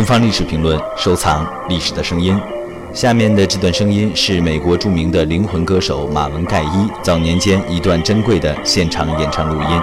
东方历史评论，收藏历史的声音。下面的这段声音是美国著名的灵魂歌手马文盖伊早年间一段珍贵的现场演唱录音。